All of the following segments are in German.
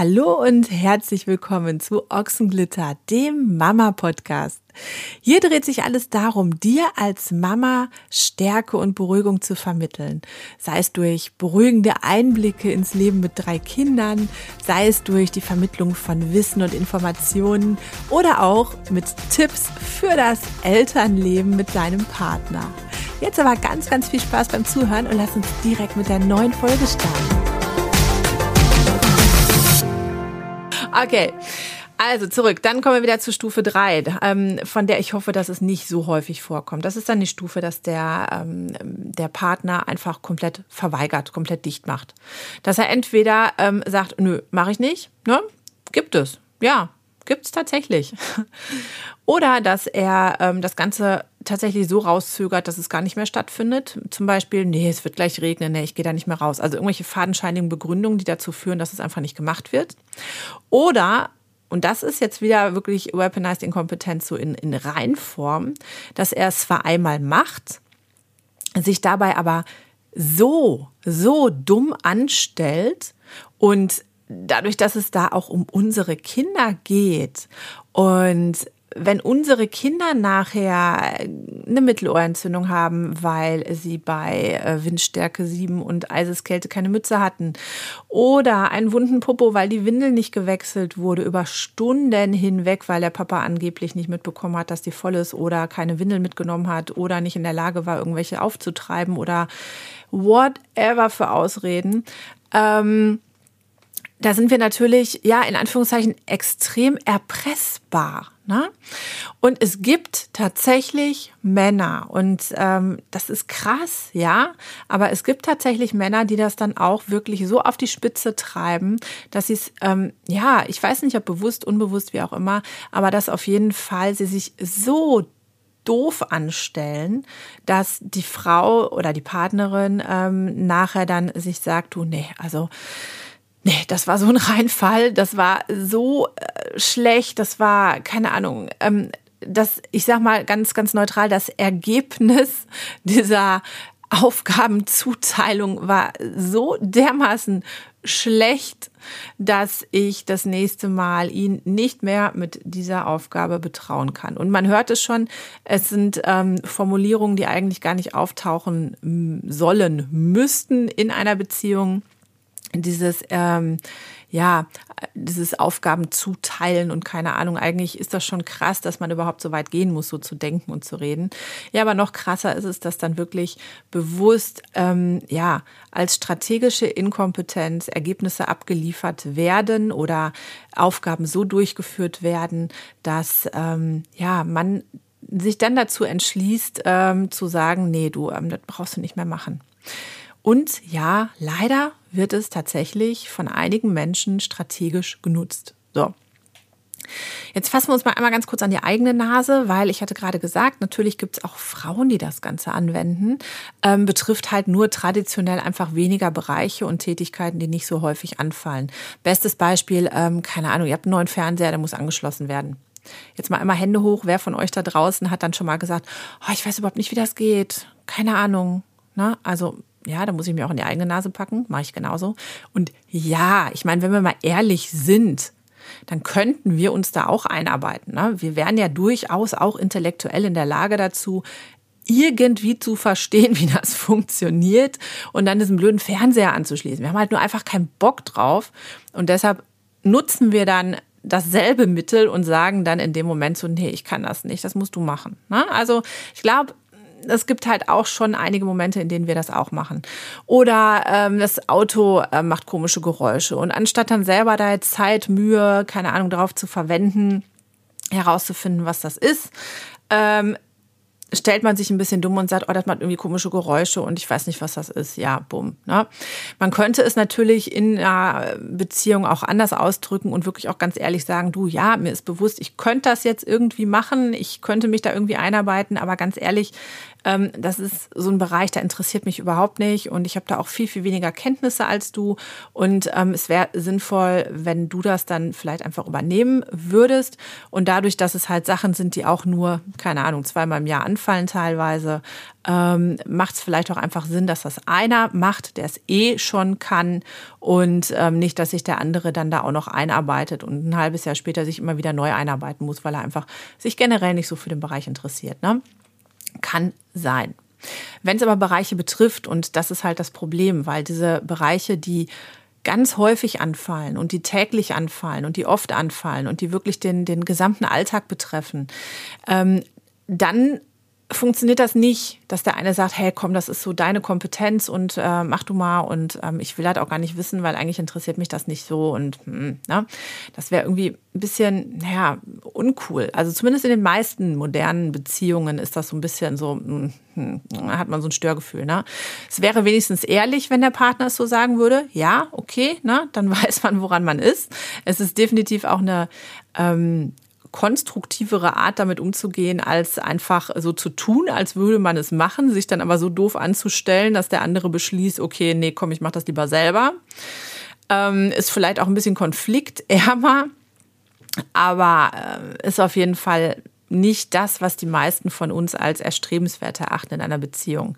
Hallo und herzlich willkommen zu Ochsenglitter, dem Mama-Podcast. Hier dreht sich alles darum, dir als Mama Stärke und Beruhigung zu vermitteln. Sei es durch beruhigende Einblicke ins Leben mit drei Kindern, sei es durch die Vermittlung von Wissen und Informationen oder auch mit Tipps für das Elternleben mit deinem Partner. Jetzt aber ganz, ganz viel Spaß beim Zuhören und lass uns direkt mit der neuen Folge starten. Okay. Also zurück, dann kommen wir wieder zu Stufe 3, ähm, von der ich hoffe, dass es nicht so häufig vorkommt. Das ist dann die Stufe, dass der, ähm, der Partner einfach komplett verweigert, komplett dicht macht. Dass er entweder ähm, sagt, nö, mache ich nicht, ne? Gibt es. Ja, gibt es tatsächlich. Oder dass er ähm, das Ganze tatsächlich so rauszögert, dass es gar nicht mehr stattfindet. Zum Beispiel, nee, es wird gleich regnen, nee, ich gehe da nicht mehr raus. Also irgendwelche fadenscheinigen Begründungen, die dazu führen, dass es einfach nicht gemacht wird. Oder und das ist jetzt wieder wirklich Weaponized Inkompetenz so in, in Reinform, dass er es zwar einmal macht, sich dabei aber so, so dumm anstellt und dadurch, dass es da auch um unsere Kinder geht und wenn unsere Kinder nachher eine Mittelohrentzündung haben, weil sie bei äh, Windstärke 7 und Eiseskälte keine Mütze hatten oder einen wunden Popo, weil die Windel nicht gewechselt wurde über Stunden hinweg, weil der Papa angeblich nicht mitbekommen hat, dass die voll ist oder keine Windel mitgenommen hat oder nicht in der Lage war, irgendwelche aufzutreiben oder whatever für Ausreden. Ähm, da sind wir natürlich, ja, in Anführungszeichen extrem erpressbar. Ne? Und es gibt tatsächlich Männer, und ähm, das ist krass, ja, aber es gibt tatsächlich Männer, die das dann auch wirklich so auf die Spitze treiben, dass sie es, ähm, ja, ich weiß nicht, ob bewusst, unbewusst, wie auch immer, aber dass auf jeden Fall sie sich so doof anstellen, dass die Frau oder die Partnerin ähm, nachher dann sich sagt, du, nee, also Nee, das war so ein Reinfall, das war so äh, schlecht, das war, keine Ahnung, ähm, das, ich sag mal ganz, ganz neutral, das Ergebnis dieser Aufgabenzuteilung war so dermaßen schlecht, dass ich das nächste Mal ihn nicht mehr mit dieser Aufgabe betrauen kann. Und man hört es schon, es sind ähm, Formulierungen, die eigentlich gar nicht auftauchen sollen, müssten in einer Beziehung dieses ähm, ja dieses Aufgaben zuteilen und keine Ahnung. Eigentlich ist das schon krass dass man überhaupt so weit gehen muss so zu denken und zu reden. Ja aber noch krasser ist es dass dann wirklich bewusst ähm, ja als strategische Inkompetenz Ergebnisse abgeliefert werden oder Aufgaben so durchgeführt werden dass ähm, ja man sich dann dazu entschließt ähm, zu sagen nee du ähm, das brauchst du nicht mehr machen. Und ja, leider wird es tatsächlich von einigen Menschen strategisch genutzt. So. Jetzt fassen wir uns mal einmal ganz kurz an die eigene Nase, weil ich hatte gerade gesagt, natürlich gibt es auch Frauen, die das Ganze anwenden. Ähm, betrifft halt nur traditionell einfach weniger Bereiche und Tätigkeiten, die nicht so häufig anfallen. Bestes Beispiel, ähm, keine Ahnung, ihr habt einen neuen Fernseher, der muss angeschlossen werden. Jetzt mal einmal Hände hoch, wer von euch da draußen hat dann schon mal gesagt, oh, ich weiß überhaupt nicht, wie das geht. Keine Ahnung. Na, also ja, da muss ich mir auch in die eigene Nase packen, mache ich genauso. Und ja, ich meine, wenn wir mal ehrlich sind, dann könnten wir uns da auch einarbeiten. Ne? Wir wären ja durchaus auch intellektuell in der Lage dazu, irgendwie zu verstehen, wie das funktioniert und dann diesen blöden Fernseher anzuschließen. Wir haben halt nur einfach keinen Bock drauf und deshalb nutzen wir dann dasselbe Mittel und sagen dann in dem Moment so, nee, ich kann das nicht, das musst du machen. Ne? Also ich glaube, es gibt halt auch schon einige Momente, in denen wir das auch machen. Oder ähm, das Auto äh, macht komische Geräusche. Und anstatt dann selber da jetzt Zeit, Mühe, keine Ahnung, darauf zu verwenden, herauszufinden, was das ist, ähm, stellt man sich ein bisschen dumm und sagt, oh, das macht irgendwie komische Geräusche und ich weiß nicht, was das ist. Ja, bumm. Ne? Man könnte es natürlich in einer Beziehung auch anders ausdrücken und wirklich auch ganz ehrlich sagen, du, ja, mir ist bewusst, ich könnte das jetzt irgendwie machen, ich könnte mich da irgendwie einarbeiten, aber ganz ehrlich, ähm, das ist so ein Bereich, der interessiert mich überhaupt nicht und ich habe da auch viel, viel weniger Kenntnisse als du und ähm, es wäre sinnvoll, wenn du das dann vielleicht einfach übernehmen würdest und dadurch, dass es halt Sachen sind, die auch nur, keine Ahnung, zweimal im Jahr anfallen teilweise, ähm, macht es vielleicht auch einfach Sinn, dass das einer macht, der es eh schon kann und ähm, nicht, dass sich der andere dann da auch noch einarbeitet und ein halbes Jahr später sich immer wieder neu einarbeiten muss, weil er einfach sich generell nicht so für den Bereich interessiert. Ne? Kann sein. Wenn es aber Bereiche betrifft, und das ist halt das Problem, weil diese Bereiche, die ganz häufig anfallen und die täglich anfallen und die oft anfallen und die wirklich den, den gesamten Alltag betreffen, ähm, dann funktioniert das nicht, dass der eine sagt, hey, komm, das ist so deine Kompetenz und äh, mach du mal und ähm, ich will halt auch gar nicht wissen, weil eigentlich interessiert mich das nicht so und hm, ne? das wäre irgendwie ein bisschen, naja, uncool. Also zumindest in den meisten modernen Beziehungen ist das so ein bisschen so, hm, hm, hat man so ein Störgefühl. Ne? Es wäre wenigstens ehrlich, wenn der Partner es so sagen würde, ja, okay, ne? dann weiß man, woran man ist. Es ist definitiv auch eine ähm, konstruktivere Art damit umzugehen, als einfach so zu tun, als würde man es machen, sich dann aber so doof anzustellen, dass der andere beschließt, okay, nee, komm, ich mach das lieber selber. Ähm, ist vielleicht auch ein bisschen konfliktärmer, aber äh, ist auf jeden Fall nicht das, was die meisten von uns als erstrebenswert erachten in einer Beziehung.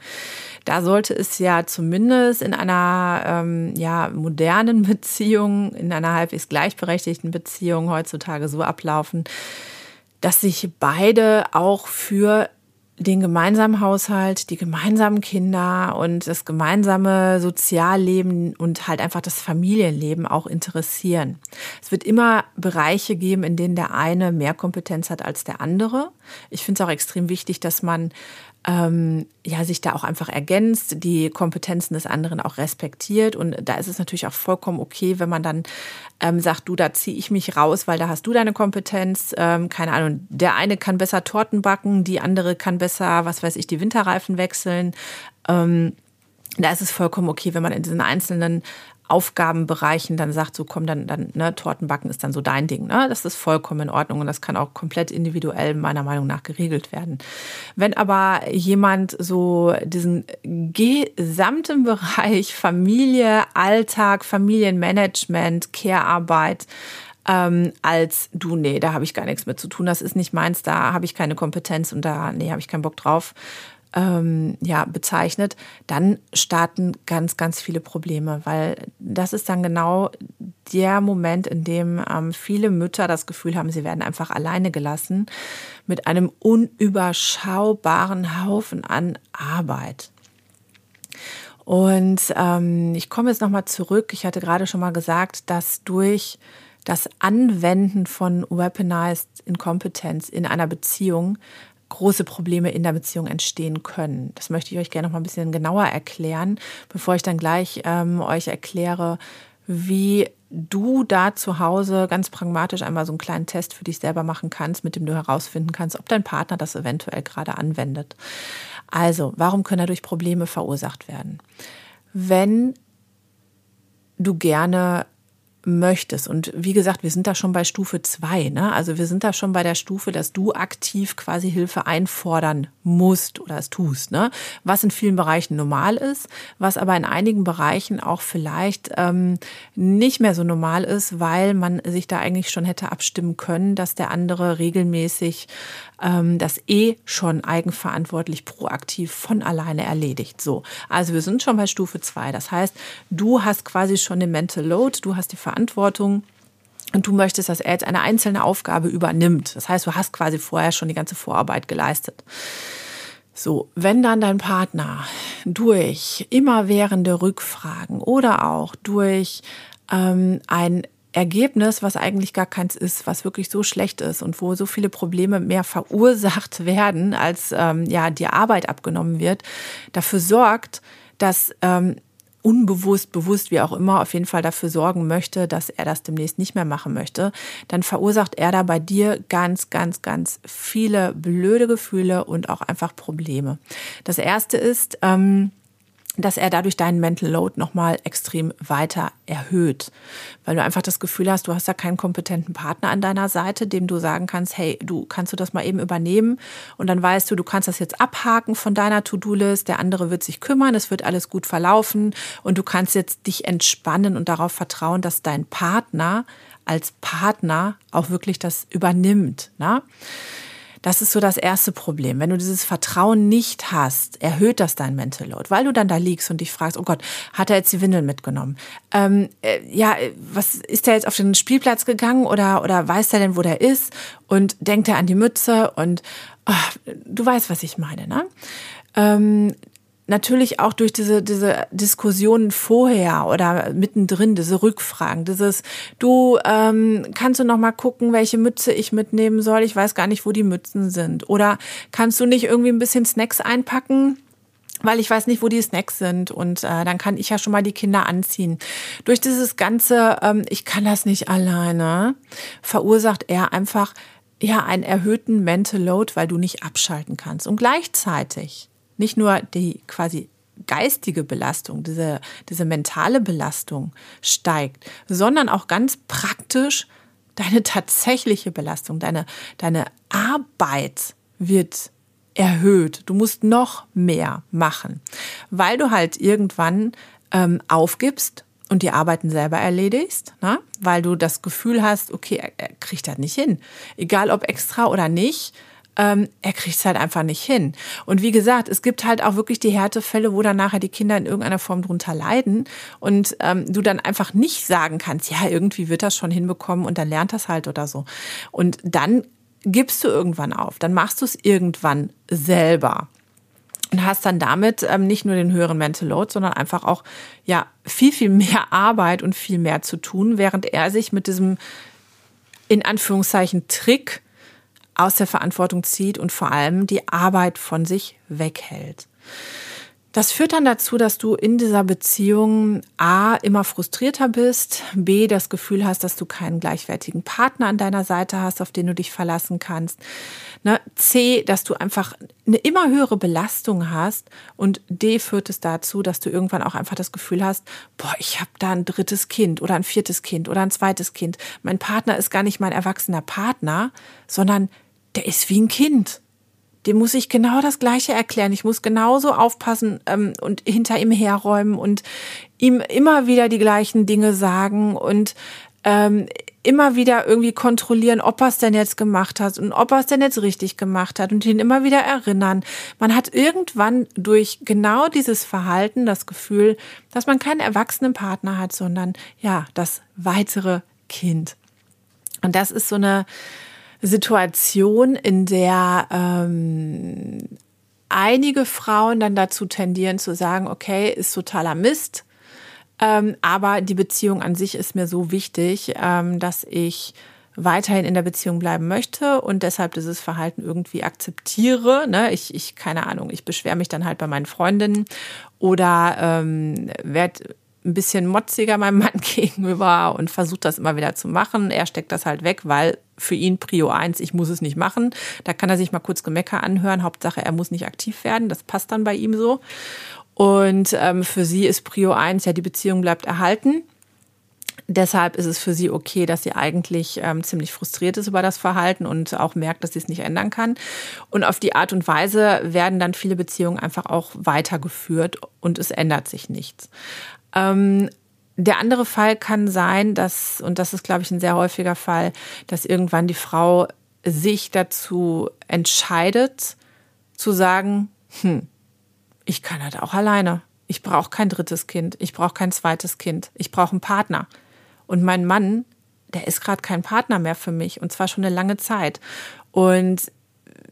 Da sollte es ja zumindest in einer ähm, ja, modernen Beziehung, in einer halbwegs gleichberechtigten Beziehung heutzutage so ablaufen, dass sich beide auch für den gemeinsamen Haushalt, die gemeinsamen Kinder und das gemeinsame Sozialleben und halt einfach das Familienleben auch interessieren. Es wird immer Bereiche geben, in denen der eine mehr Kompetenz hat als der andere. Ich finde es auch extrem wichtig, dass man ähm, ja, sich da auch einfach ergänzt, die Kompetenzen des anderen auch respektiert. Und da ist es natürlich auch vollkommen okay, wenn man dann ähm, sagt, du, da ziehe ich mich raus, weil da hast du deine Kompetenz. Ähm, keine Ahnung, der eine kann besser Torten backen, die andere kann besser, was weiß ich, die Winterreifen wechseln. Ähm, da ist es vollkommen okay, wenn man in diesen einzelnen Aufgabenbereichen dann sagt, so komm, dann, dann ne, Tortenbacken ist dann so dein Ding. Ne? Das ist vollkommen in Ordnung und das kann auch komplett individuell meiner Meinung nach geregelt werden. Wenn aber jemand so diesen gesamten Bereich Familie, Alltag, Familienmanagement, Care-Arbeit, ähm, als du, nee, da habe ich gar nichts mit zu tun, das ist nicht meins, da habe ich keine Kompetenz und da, nee, habe ich keinen Bock drauf ähm, ja, bezeichnet, dann starten ganz, ganz viele Probleme, weil das ist dann genau der Moment, in dem ähm, viele Mütter das Gefühl haben, sie werden einfach alleine gelassen mit einem unüberschaubaren Haufen an Arbeit. Und ähm, ich komme jetzt nochmal zurück. Ich hatte gerade schon mal gesagt, dass durch das Anwenden von Weaponized Inkompetenz in einer Beziehung große Probleme in der Beziehung entstehen können. Das möchte ich euch gerne noch mal ein bisschen genauer erklären, bevor ich dann gleich ähm, euch erkläre, wie du da zu Hause ganz pragmatisch einmal so einen kleinen Test für dich selber machen kannst, mit dem du herausfinden kannst, ob dein Partner das eventuell gerade anwendet. Also, warum können dadurch Probleme verursacht werden? Wenn du gerne möchtest. Und wie gesagt, wir sind da schon bei Stufe zwei. Ne? Also wir sind da schon bei der Stufe, dass du aktiv quasi Hilfe einfordern musst oder es tust. Ne? Was in vielen Bereichen normal ist, was aber in einigen Bereichen auch vielleicht ähm, nicht mehr so normal ist, weil man sich da eigentlich schon hätte abstimmen können, dass der andere regelmäßig ähm, das eh schon eigenverantwortlich proaktiv von alleine erledigt. So, also wir sind schon bei Stufe zwei. Das heißt, du hast quasi schon den Mental Load, du hast die Verantwortung. Und du möchtest, dass er jetzt eine einzelne Aufgabe übernimmt. Das heißt, du hast quasi vorher schon die ganze Vorarbeit geleistet. So, wenn dann dein Partner durch immerwährende Rückfragen oder auch durch ähm, ein Ergebnis, was eigentlich gar keins ist, was wirklich so schlecht ist und wo so viele Probleme mehr verursacht werden, als ähm, ja die Arbeit abgenommen wird, dafür sorgt, dass ähm, unbewusst, bewusst, wie auch immer, auf jeden Fall dafür sorgen möchte, dass er das demnächst nicht mehr machen möchte, dann verursacht er da bei dir ganz, ganz, ganz viele blöde Gefühle und auch einfach Probleme. Das erste ist, ähm, dass er dadurch deinen Mental Load nochmal extrem weiter erhöht. Weil du einfach das Gefühl hast, du hast da keinen kompetenten Partner an deiner Seite, dem du sagen kannst, hey, du kannst du das mal eben übernehmen und dann weißt du, du kannst das jetzt abhaken von deiner To-Do-List, der andere wird sich kümmern, es wird alles gut verlaufen und du kannst jetzt dich entspannen und darauf vertrauen, dass dein Partner als Partner auch wirklich das übernimmt. Ne? Das ist so das erste Problem. Wenn du dieses Vertrauen nicht hast, erhöht das dein Mental Load, weil du dann da liegst und dich fragst, oh Gott, hat er jetzt die Windeln mitgenommen? Ähm, äh, ja, was ist der jetzt auf den Spielplatz gegangen oder, oder weiß der denn, wo der ist? Und denkt er an die Mütze und oh, du weißt, was ich meine, ne? Ähm, natürlich auch durch diese, diese Diskussionen vorher oder mittendrin, diese Rückfragen, dieses, du, ähm, kannst du noch mal gucken, welche Mütze ich mitnehmen soll? Ich weiß gar nicht, wo die Mützen sind. Oder kannst du nicht irgendwie ein bisschen Snacks einpacken? weil ich weiß nicht, wo die Snacks sind und äh, dann kann ich ja schon mal die Kinder anziehen. Durch dieses ganze, ähm, ich kann das nicht alleine, verursacht er einfach ja einen erhöhten Mental Load, weil du nicht abschalten kannst. Und gleichzeitig nicht nur die quasi geistige Belastung, diese, diese mentale Belastung steigt, sondern auch ganz praktisch deine tatsächliche Belastung, deine, deine Arbeit wird erhöht. Du musst noch mehr machen, weil du halt irgendwann ähm, aufgibst und die Arbeiten selber erledigst, ne? weil du das Gefühl hast, okay, er, er kriegt das nicht hin. Egal ob extra oder nicht, ähm, er kriegt es halt einfach nicht hin. Und wie gesagt, es gibt halt auch wirklich die Härtefälle, wo dann nachher die Kinder in irgendeiner Form drunter leiden und ähm, du dann einfach nicht sagen kannst, ja, irgendwie wird das schon hinbekommen und dann lernt das halt oder so. Und dann gibst du irgendwann auf, dann machst du es irgendwann selber und hast dann damit ähm, nicht nur den höheren Mental Load, sondern einfach auch ja viel viel mehr Arbeit und viel mehr zu tun, während er sich mit diesem in Anführungszeichen Trick aus der Verantwortung zieht und vor allem die Arbeit von sich weghält. Das führt dann dazu, dass du in dieser Beziehung A immer frustrierter bist, B das Gefühl hast, dass du keinen gleichwertigen Partner an deiner Seite hast, auf den du dich verlassen kannst. Ne? C, dass du einfach eine immer höhere Belastung hast und D führt es dazu, dass du irgendwann auch einfach das Gefühl hast, boah, ich habe da ein drittes Kind oder ein viertes Kind oder ein zweites Kind. Mein Partner ist gar nicht mein erwachsener Partner, sondern der ist wie ein Kind. Dem muss ich genau das Gleiche erklären. Ich muss genauso aufpassen ähm, und hinter ihm herräumen und ihm immer wieder die gleichen Dinge sagen und ähm, immer wieder irgendwie kontrollieren, ob er es denn jetzt gemacht hat und ob er es denn jetzt richtig gemacht hat und ihn immer wieder erinnern. Man hat irgendwann durch genau dieses Verhalten das Gefühl, dass man keinen erwachsenen Partner hat, sondern ja, das weitere Kind. Und das ist so eine Situation, in der ähm, einige Frauen dann dazu tendieren zu sagen, okay, ist totaler Mist, ähm, aber die Beziehung an sich ist mir so wichtig, ähm, dass ich weiterhin in der Beziehung bleiben möchte und deshalb dieses Verhalten irgendwie akzeptiere. Ne? Ich, ich, keine Ahnung, ich beschwere mich dann halt bei meinen Freundinnen oder ähm, werde ein bisschen motziger meinem Mann gegenüber und versucht das immer wieder zu machen. Er steckt das halt weg, weil für ihn Prio 1, ich muss es nicht machen. Da kann er sich mal kurz Gemecker anhören. Hauptsache, er muss nicht aktiv werden. Das passt dann bei ihm so. Und ähm, für sie ist Prio 1, ja, die Beziehung bleibt erhalten. Deshalb ist es für sie okay, dass sie eigentlich ähm, ziemlich frustriert ist über das Verhalten und auch merkt, dass sie es nicht ändern kann. Und auf die Art und Weise werden dann viele Beziehungen einfach auch weitergeführt und es ändert sich nichts. Ähm, der andere Fall kann sein, dass, und das ist, glaube ich, ein sehr häufiger Fall, dass irgendwann die Frau sich dazu entscheidet, zu sagen, hm, ich kann halt auch alleine. Ich brauche kein drittes Kind, ich brauche kein zweites Kind, ich brauche einen Partner. Und mein Mann, der ist gerade kein Partner mehr für mich und zwar schon eine lange Zeit. Und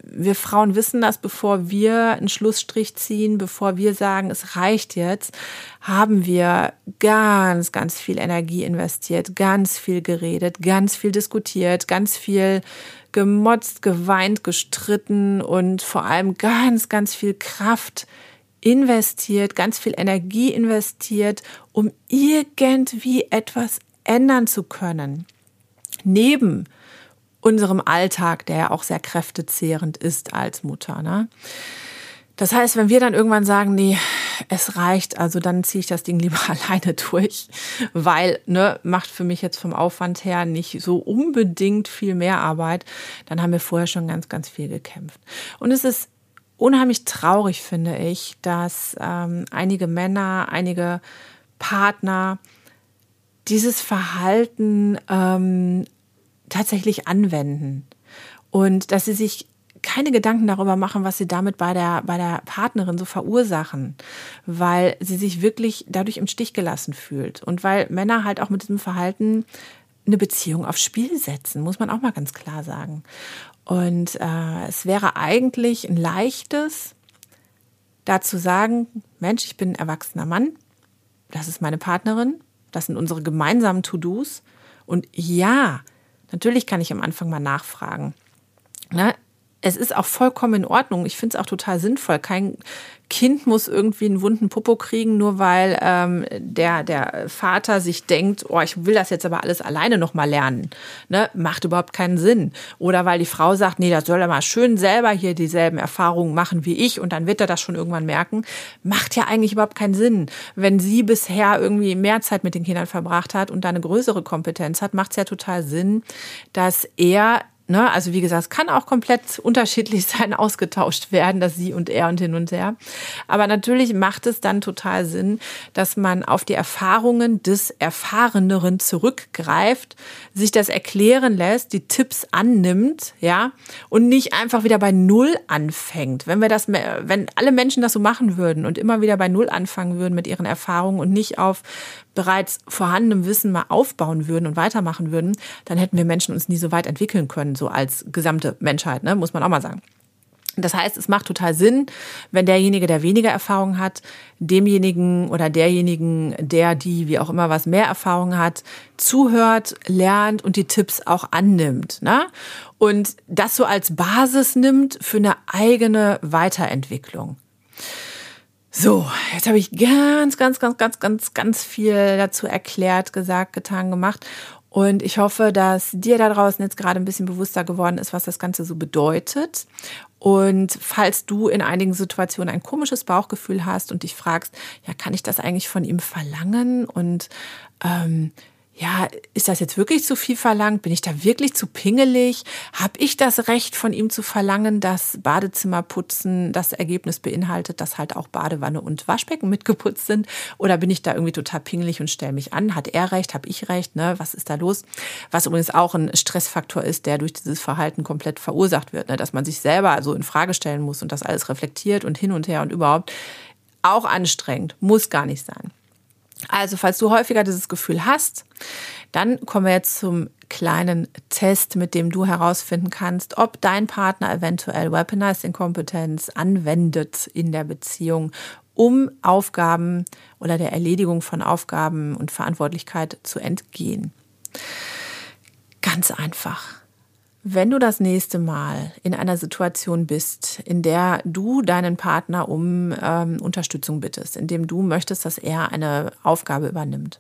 wir Frauen wissen das, bevor wir einen Schlussstrich ziehen, bevor wir sagen, es reicht jetzt, haben wir ganz, ganz viel Energie investiert, ganz viel geredet, ganz viel diskutiert, ganz viel gemotzt, geweint, gestritten und vor allem ganz, ganz viel Kraft investiert, ganz viel Energie investiert, um irgendwie etwas ändern zu können. Neben unserem Alltag, der ja auch sehr kräftezehrend ist als Mutter. Ne? Das heißt, wenn wir dann irgendwann sagen, nee, es reicht, also dann ziehe ich das Ding lieber alleine durch, weil, ne, macht für mich jetzt vom Aufwand her nicht so unbedingt viel mehr Arbeit, dann haben wir vorher schon ganz, ganz viel gekämpft. Und es ist unheimlich traurig, finde ich, dass ähm, einige Männer, einige Partner dieses Verhalten ähm, tatsächlich anwenden und dass sie sich keine Gedanken darüber machen, was sie damit bei der, bei der Partnerin so verursachen, weil sie sich wirklich dadurch im Stich gelassen fühlt und weil Männer halt auch mit diesem Verhalten eine Beziehung aufs Spiel setzen, muss man auch mal ganz klar sagen. Und äh, es wäre eigentlich ein leichtes, da zu sagen, Mensch, ich bin ein erwachsener Mann, das ist meine Partnerin, das sind unsere gemeinsamen To-Dos. Und ja, natürlich kann ich am Anfang mal nachfragen. Ne? Es ist auch vollkommen in Ordnung. Ich finde es auch total sinnvoll. Kein Kind muss irgendwie einen wunden Popo kriegen, nur weil ähm, der, der Vater sich denkt, oh, ich will das jetzt aber alles alleine nochmal lernen. Ne? Macht überhaupt keinen Sinn. Oder weil die Frau sagt, nee, da soll er mal schön selber hier dieselben Erfahrungen machen wie ich und dann wird er das schon irgendwann merken. Macht ja eigentlich überhaupt keinen Sinn. Wenn sie bisher irgendwie mehr Zeit mit den Kindern verbracht hat und da eine größere Kompetenz hat, macht es ja total Sinn, dass er Ne? Also wie gesagt, es kann auch komplett unterschiedlich sein, ausgetauscht werden, dass sie und er und hin und her. Aber natürlich macht es dann total Sinn, dass man auf die Erfahrungen des Erfahreneren zurückgreift, sich das erklären lässt, die Tipps annimmt, ja, und nicht einfach wieder bei Null anfängt. Wenn wir das, wenn alle Menschen das so machen würden und immer wieder bei Null anfangen würden mit ihren Erfahrungen und nicht auf bereits vorhandenem Wissen mal aufbauen würden und weitermachen würden, dann hätten wir Menschen uns nie so weit entwickeln können, so als gesamte Menschheit, ne? muss man auch mal sagen. Das heißt, es macht total Sinn, wenn derjenige, der weniger Erfahrung hat, demjenigen oder derjenigen, der die, wie auch immer was mehr Erfahrung hat, zuhört, lernt und die Tipps auch annimmt. Ne? Und das so als Basis nimmt für eine eigene Weiterentwicklung. So, jetzt habe ich ganz, ganz, ganz, ganz, ganz, ganz viel dazu erklärt, gesagt, getan, gemacht. Und ich hoffe, dass dir da draußen jetzt gerade ein bisschen bewusster geworden ist, was das Ganze so bedeutet. Und falls du in einigen Situationen ein komisches Bauchgefühl hast und dich fragst, ja, kann ich das eigentlich von ihm verlangen? Und ähm, ja, ist das jetzt wirklich zu viel verlangt? Bin ich da wirklich zu pingelig? Habe ich das Recht von ihm zu verlangen, dass Badezimmerputzen das Ergebnis beinhaltet, dass halt auch Badewanne und Waschbecken mitgeputzt sind? Oder bin ich da irgendwie total pingelig und stelle mich an? Hat er recht? Habe ich recht? Ne? Was ist da los? Was übrigens auch ein Stressfaktor ist, der durch dieses Verhalten komplett verursacht wird, ne? dass man sich selber so in Frage stellen muss und das alles reflektiert und hin und her und überhaupt. Auch anstrengend, muss gar nicht sein. Also, falls du häufiger dieses Gefühl hast, dann kommen wir jetzt zum kleinen Test, mit dem du herausfinden kannst, ob dein Partner eventuell Weaponized Inkompetenz anwendet in der Beziehung, um Aufgaben oder der Erledigung von Aufgaben und Verantwortlichkeit zu entgehen. Ganz einfach. Wenn du das nächste Mal in einer Situation bist, in der du deinen Partner um ähm, Unterstützung bittest, in dem du möchtest, dass er eine Aufgabe übernimmt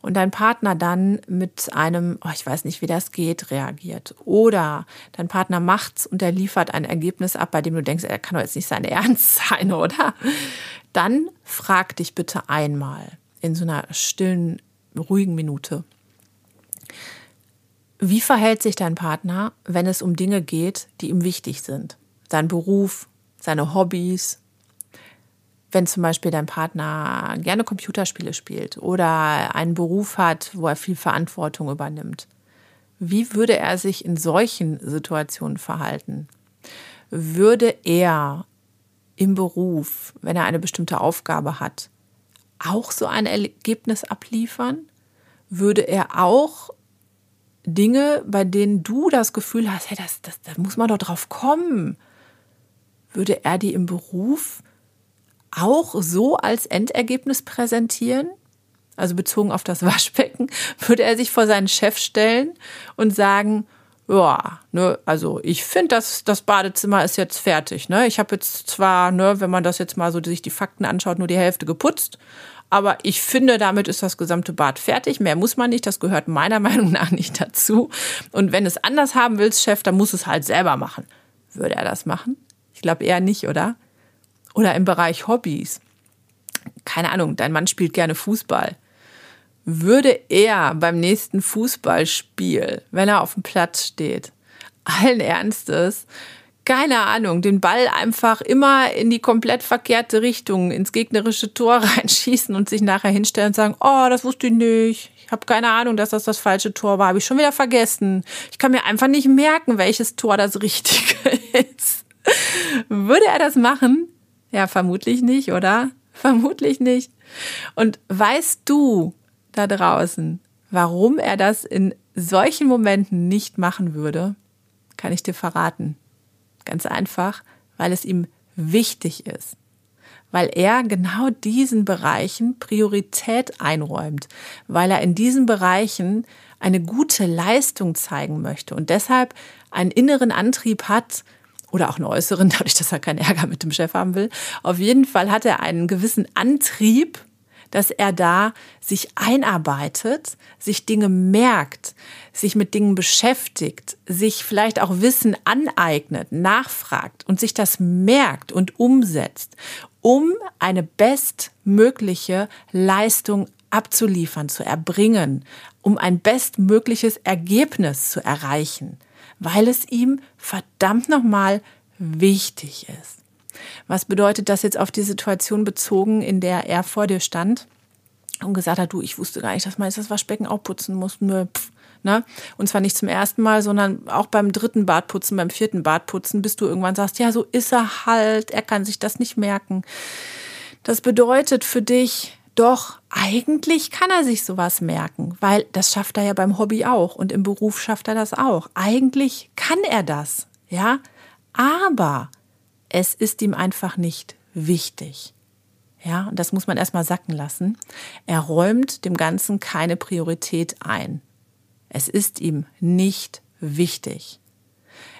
und dein Partner dann mit einem, oh, ich weiß nicht, wie das geht, reagiert oder dein Partner macht's und er liefert ein Ergebnis ab, bei dem du denkst, er kann doch jetzt nicht sein Ernst sein, oder? Dann frag dich bitte einmal in so einer stillen, ruhigen Minute, wie verhält sich dein Partner, wenn es um Dinge geht, die ihm wichtig sind? Sein Beruf, seine Hobbys. Wenn zum Beispiel dein Partner gerne Computerspiele spielt oder einen Beruf hat, wo er viel Verantwortung übernimmt. Wie würde er sich in solchen Situationen verhalten? Würde er im Beruf, wenn er eine bestimmte Aufgabe hat, auch so ein Ergebnis abliefern? Würde er auch Dinge, bei denen du das Gefühl hast, hey, das, das, da muss man doch drauf kommen, würde er die im Beruf auch so als Endergebnis präsentieren? Also bezogen auf das Waschbecken, würde er sich vor seinen Chef stellen und sagen, ja, ne, also ich finde, dass das Badezimmer ist jetzt fertig. Ne? Ich habe jetzt zwar, ne, wenn man das jetzt mal so sich die Fakten anschaut, nur die Hälfte geputzt, aber ich finde, damit ist das gesamte Bad fertig. Mehr muss man nicht. Das gehört meiner Meinung nach nicht dazu. Und wenn es anders haben willst, Chef, dann muss es halt selber machen. Würde er das machen? Ich glaube eher nicht, oder? Oder im Bereich Hobbys. Keine Ahnung, dein Mann spielt gerne Fußball. Würde er beim nächsten Fußballspiel, wenn er auf dem Platz steht, allen Ernstes keine Ahnung, den Ball einfach immer in die komplett verkehrte Richtung, ins gegnerische Tor reinschießen und sich nachher hinstellen und sagen, oh, das wusste ich nicht. Ich habe keine Ahnung, dass das das falsche Tor war. Habe ich schon wieder vergessen. Ich kann mir einfach nicht merken, welches Tor das richtige ist. Würde er das machen? Ja, vermutlich nicht, oder? Vermutlich nicht. Und weißt du da draußen, warum er das in solchen Momenten nicht machen würde? Kann ich dir verraten. Ganz einfach, weil es ihm wichtig ist. Weil er genau diesen Bereichen Priorität einräumt. Weil er in diesen Bereichen eine gute Leistung zeigen möchte und deshalb einen inneren Antrieb hat, oder auch einen äußeren, dadurch, dass er keinen Ärger mit dem Chef haben will. Auf jeden Fall hat er einen gewissen Antrieb, dass er da sich einarbeitet, sich Dinge merkt, sich mit Dingen beschäftigt, sich vielleicht auch Wissen aneignet, nachfragt und sich das merkt und umsetzt, um eine bestmögliche Leistung abzuliefern, zu erbringen, um ein bestmögliches Ergebnis zu erreichen, weil es ihm verdammt nochmal wichtig ist. Was bedeutet das jetzt auf die Situation bezogen, in der er vor dir stand und gesagt hat, du, ich wusste gar nicht, dass man jetzt das Waschbecken auch putzen muss. Nö, pff, ne? Und zwar nicht zum ersten Mal, sondern auch beim dritten Badputzen, beim vierten Badputzen, bis du irgendwann sagst, ja, so ist er halt, er kann sich das nicht merken. Das bedeutet für dich, doch, eigentlich kann er sich sowas merken, weil das schafft er ja beim Hobby auch und im Beruf schafft er das auch. Eigentlich kann er das, ja? Aber es ist ihm einfach nicht wichtig. Ja, und das muss man erstmal sacken lassen. Er räumt dem Ganzen keine Priorität ein. Es ist ihm nicht wichtig.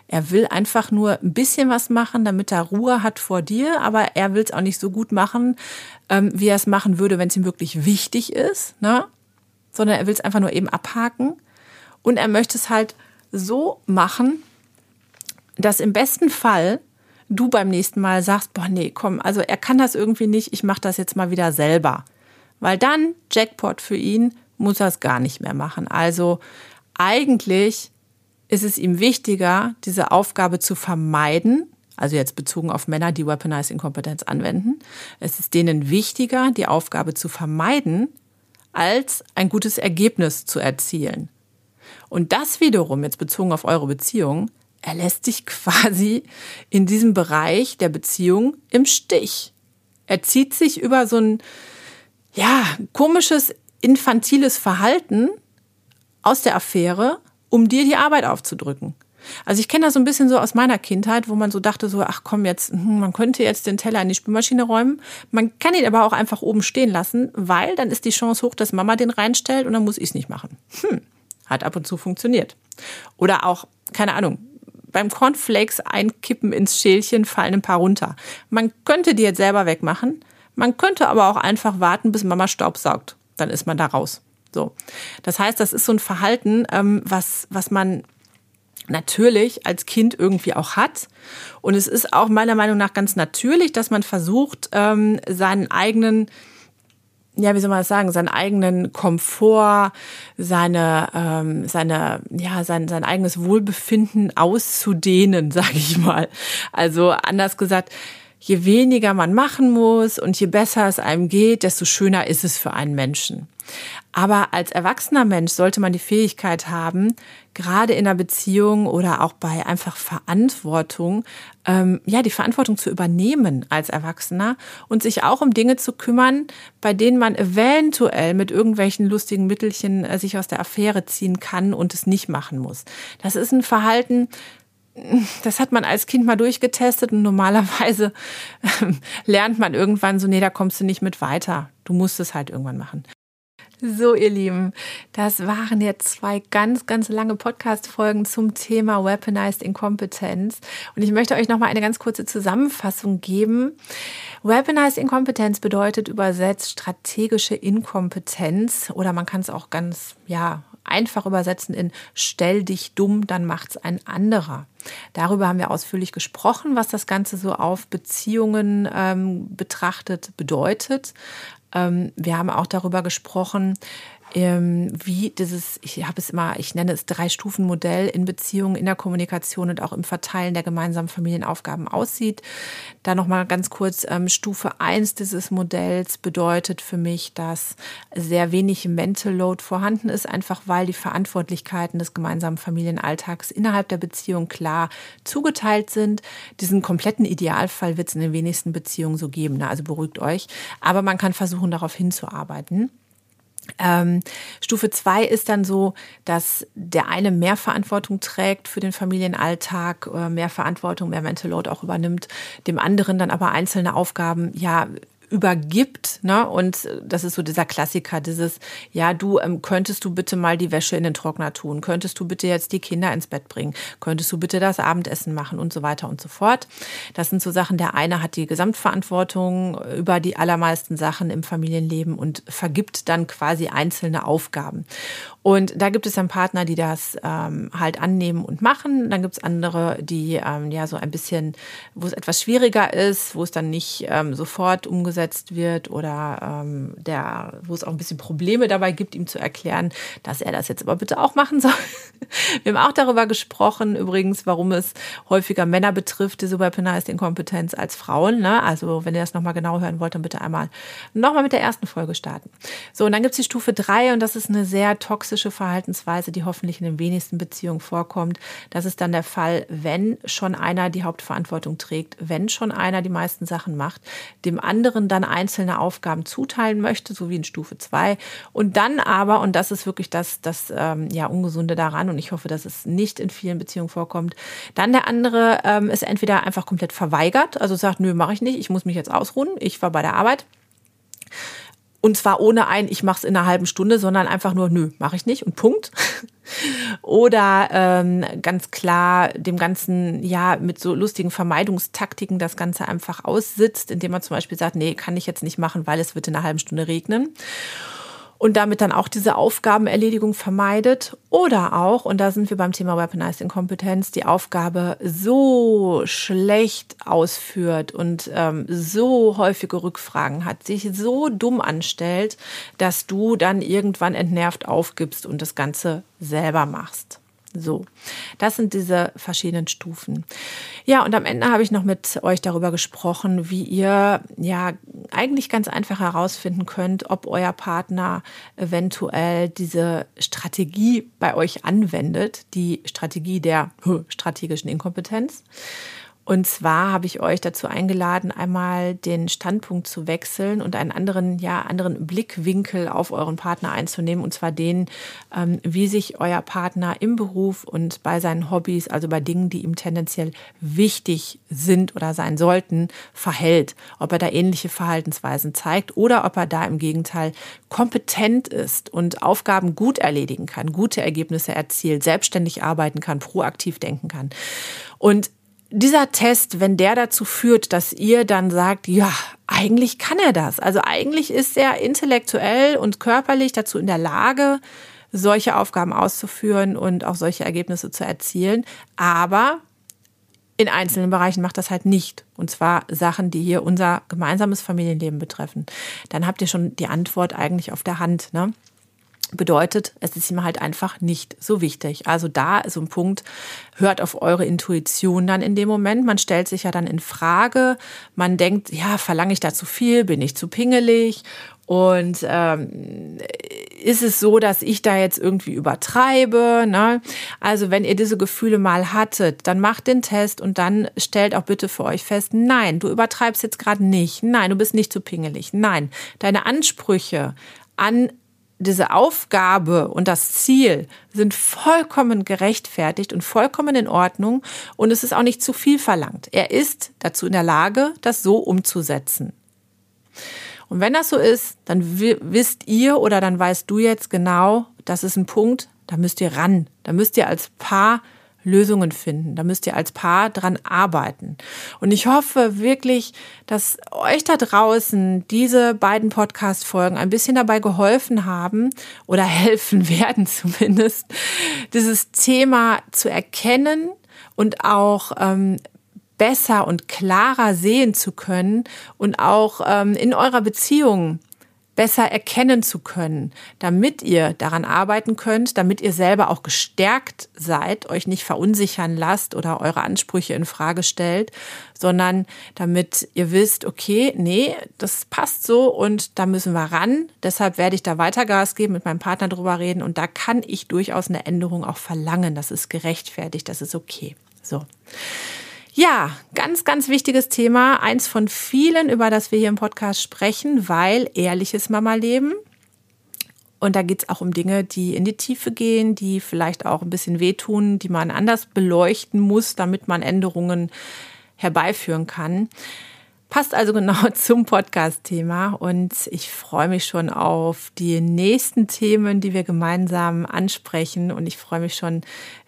Er will einfach nur ein bisschen was machen, damit er Ruhe hat vor dir, aber er will es auch nicht so gut machen, ähm, wie er es machen würde, wenn es ihm wirklich wichtig ist, ne? sondern er will es einfach nur eben abhaken. Und er möchte es halt so machen, dass im besten Fall du beim nächsten Mal sagst, boah, nee, komm, also er kann das irgendwie nicht, ich mache das jetzt mal wieder selber. Weil dann, Jackpot für ihn, muss er es gar nicht mehr machen. Also eigentlich ist es ihm wichtiger, diese Aufgabe zu vermeiden, also jetzt bezogen auf Männer, die Weaponized Inkompetenz anwenden. Es ist denen wichtiger, die Aufgabe zu vermeiden, als ein gutes Ergebnis zu erzielen. Und das wiederum, jetzt bezogen auf eure Beziehung, er lässt sich quasi in diesem Bereich der Beziehung im Stich. Er zieht sich über so ein, ja, komisches, infantiles Verhalten aus der Affäre, um dir die Arbeit aufzudrücken. Also ich kenne das so ein bisschen so aus meiner Kindheit, wo man so dachte so, ach komm jetzt, hm, man könnte jetzt den Teller in die Spülmaschine räumen. Man kann ihn aber auch einfach oben stehen lassen, weil dann ist die Chance hoch, dass Mama den reinstellt und dann muss ich es nicht machen. Hm, hat ab und zu funktioniert. Oder auch, keine Ahnung, beim Cornflakes einkippen ins Schälchen fallen ein paar runter. Man könnte die jetzt selber wegmachen. Man könnte aber auch einfach warten, bis Mama Staub saugt. Dann ist man da raus. So. Das heißt, das ist so ein Verhalten, ähm, was, was man natürlich als Kind irgendwie auch hat. Und es ist auch meiner Meinung nach ganz natürlich, dass man versucht, ähm, seinen eigenen ja, wie soll man das sagen, seinen eigenen Komfort, seine, ähm, seine, ja, sein, sein eigenes Wohlbefinden auszudehnen, sage ich mal. Also anders gesagt, je weniger man machen muss und je besser es einem geht, desto schöner ist es für einen Menschen. Aber als erwachsener Mensch sollte man die Fähigkeit haben, gerade in einer Beziehung oder auch bei einfach Verantwortung, ähm, ja, die Verantwortung zu übernehmen als Erwachsener und sich auch um Dinge zu kümmern, bei denen man eventuell mit irgendwelchen lustigen Mittelchen äh, sich aus der Affäre ziehen kann und es nicht machen muss. Das ist ein Verhalten, das hat man als Kind mal durchgetestet und normalerweise lernt man irgendwann so, nee, da kommst du nicht mit weiter. Du musst es halt irgendwann machen. So, ihr Lieben, das waren jetzt zwei ganz, ganz lange Podcast-Folgen zum Thema Weaponized Inkompetenz. Und ich möchte euch nochmal eine ganz kurze Zusammenfassung geben. Weaponized Inkompetenz bedeutet übersetzt strategische Inkompetenz oder man kann es auch ganz, ja, einfach übersetzen in stell dich dumm, dann macht's ein anderer. Darüber haben wir ausführlich gesprochen, was das Ganze so auf Beziehungen ähm, betrachtet bedeutet. Ähm, wir haben auch darüber gesprochen, ähm, wie dieses, ich habe es immer, ich nenne es Drei-Stufen-Modell in Beziehungen, in der Kommunikation und auch im Verteilen der gemeinsamen Familienaufgaben aussieht. Da nochmal ganz kurz, ähm, Stufe 1 dieses Modells bedeutet für mich, dass sehr wenig Mental Load vorhanden ist, einfach weil die Verantwortlichkeiten des gemeinsamen Familienalltags innerhalb der Beziehung klar zugeteilt sind. Diesen kompletten Idealfall wird es in den wenigsten Beziehungen so geben, ne? also beruhigt euch. Aber man kann versuchen, darauf hinzuarbeiten. Ähm, Stufe zwei ist dann so, dass der eine mehr Verantwortung trägt für den Familienalltag, äh, mehr Verantwortung, mehr Mental Load auch übernimmt, dem anderen dann aber einzelne Aufgaben ja übergibt. Ne? Und das ist so dieser Klassiker, dieses, ja, du ähm, könntest du bitte mal die Wäsche in den Trockner tun, könntest du bitte jetzt die Kinder ins Bett bringen, könntest du bitte das Abendessen machen und so weiter und so fort. Das sind so Sachen, der eine hat die Gesamtverantwortung über die allermeisten Sachen im Familienleben und vergibt dann quasi einzelne Aufgaben. Und da gibt es dann Partner, die das ähm, halt annehmen und machen. Dann gibt es andere, die ähm, ja so ein bisschen, wo es etwas schwieriger ist, wo es dann nicht ähm, sofort umgesetzt wird oder ähm, der, wo es auch ein bisschen Probleme dabei gibt, ihm zu erklären, dass er das jetzt aber bitte auch machen soll. Wir haben auch darüber gesprochen, übrigens, warum es häufiger Männer betrifft, diese Weaponized Inkompetenz als Frauen. Ne? Also, wenn ihr das nochmal genau hören wollt, dann bitte einmal nochmal mit der ersten Folge starten. So, und dann gibt es die Stufe drei und das ist eine sehr toxische Verhaltensweise, die hoffentlich in den wenigsten Beziehungen vorkommt. Das ist dann der Fall, wenn schon einer die Hauptverantwortung trägt, wenn schon einer die meisten Sachen macht, dem anderen dann einzelne Aufgaben zuteilen möchte, so wie in Stufe 2. Und dann aber, und das ist wirklich das, das ähm, ja, Ungesunde daran, und ich hoffe, dass es nicht in vielen Beziehungen vorkommt, dann der andere ähm, ist entweder einfach komplett verweigert, also sagt, nö, mache ich nicht, ich muss mich jetzt ausruhen, ich war bei der Arbeit und zwar ohne ein, ich mache es in einer halben Stunde, sondern einfach nur, nö, mache ich nicht und Punkt. Oder ähm, ganz klar dem Ganzen, ja, mit so lustigen Vermeidungstaktiken das Ganze einfach aussitzt, indem man zum Beispiel sagt, nee, kann ich jetzt nicht machen, weil es wird in einer halben Stunde regnen und damit dann auch diese Aufgabenerledigung vermeidet oder auch, und da sind wir beim Thema Weaponized Inkompetenz, die Aufgabe so schlecht ausführt und ähm, so häufige Rückfragen hat, sich so dumm anstellt, dass du dann irgendwann entnervt aufgibst und das Ganze selber machst. So, das sind diese verschiedenen Stufen. Ja, und am Ende habe ich noch mit euch darüber gesprochen, wie ihr ja eigentlich ganz einfach herausfinden könnt, ob euer Partner eventuell diese Strategie bei euch anwendet, die Strategie der strategischen Inkompetenz. Und zwar habe ich euch dazu eingeladen, einmal den Standpunkt zu wechseln und einen anderen, ja, anderen Blickwinkel auf euren Partner einzunehmen. Und zwar den, ähm, wie sich euer Partner im Beruf und bei seinen Hobbys, also bei Dingen, die ihm tendenziell wichtig sind oder sein sollten, verhält. Ob er da ähnliche Verhaltensweisen zeigt oder ob er da im Gegenteil kompetent ist und Aufgaben gut erledigen kann, gute Ergebnisse erzielt, selbstständig arbeiten kann, proaktiv denken kann. Und dieser Test, wenn der dazu führt, dass ihr dann sagt, ja, eigentlich kann er das. Also eigentlich ist er intellektuell und körperlich dazu in der Lage, solche Aufgaben auszuführen und auch solche Ergebnisse zu erzielen. Aber in einzelnen Bereichen macht das halt nicht. Und zwar Sachen, die hier unser gemeinsames Familienleben betreffen. Dann habt ihr schon die Antwort eigentlich auf der Hand. Ne? Bedeutet, es ist ihm halt einfach nicht so wichtig. Also da ist so ein Punkt, hört auf eure Intuition dann in dem Moment. Man stellt sich ja dann in Frage. Man denkt, ja, verlange ich da zu viel? Bin ich zu pingelig? Und ähm, ist es so, dass ich da jetzt irgendwie übertreibe? Ne? Also wenn ihr diese Gefühle mal hattet, dann macht den Test und dann stellt auch bitte für euch fest, nein, du übertreibst jetzt gerade nicht. Nein, du bist nicht zu pingelig. Nein, deine Ansprüche an diese Aufgabe und das Ziel sind vollkommen gerechtfertigt und vollkommen in Ordnung und es ist auch nicht zu viel verlangt. Er ist dazu in der Lage, das so umzusetzen. Und wenn das so ist, dann wisst ihr oder dann weißt du jetzt genau, das ist ein Punkt, da müsst ihr ran. Da müsst ihr als Paar Lösungen finden. Da müsst ihr als Paar dran arbeiten. Und ich hoffe wirklich, dass euch da draußen diese beiden Podcast-Folgen ein bisschen dabei geholfen haben oder helfen werden zumindest, dieses Thema zu erkennen und auch ähm, besser und klarer sehen zu können und auch ähm, in eurer Beziehung besser erkennen zu können, damit ihr daran arbeiten könnt, damit ihr selber auch gestärkt seid, euch nicht verunsichern lasst oder eure Ansprüche in Frage stellt, sondern damit ihr wisst, okay, nee, das passt so und da müssen wir ran. Deshalb werde ich da weiter Gas geben, mit meinem Partner drüber reden und da kann ich durchaus eine Änderung auch verlangen. Das ist gerechtfertigt, das ist okay. So. Ja, ganz, ganz wichtiges Thema. Eins von vielen, über das wir hier im Podcast sprechen, weil ehrliches Mama-Leben. Und da geht es auch um Dinge, die in die Tiefe gehen, die vielleicht auch ein bisschen wehtun, die man anders beleuchten muss, damit man Änderungen herbeiführen kann. Passt also genau zum Podcast-Thema und ich freue mich schon auf die nächsten Themen, die wir gemeinsam ansprechen und ich freue mich schon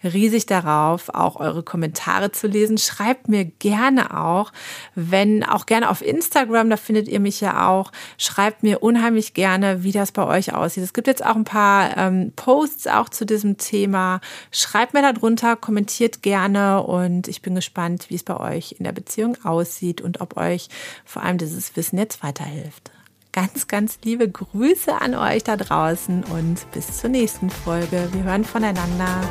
riesig darauf, auch eure Kommentare zu lesen. Schreibt mir gerne auch, wenn auch gerne auf Instagram, da findet ihr mich ja auch, schreibt mir unheimlich gerne, wie das bei euch aussieht. Es gibt jetzt auch ein paar ähm, Posts auch zu diesem Thema. Schreibt mir da drunter, kommentiert gerne und ich bin gespannt, wie es bei euch in der Beziehung aussieht und ob euch vor allem dieses Wissen jetzt weiterhilft. Ganz, ganz liebe Grüße an euch da draußen und bis zur nächsten Folge. Wir hören voneinander.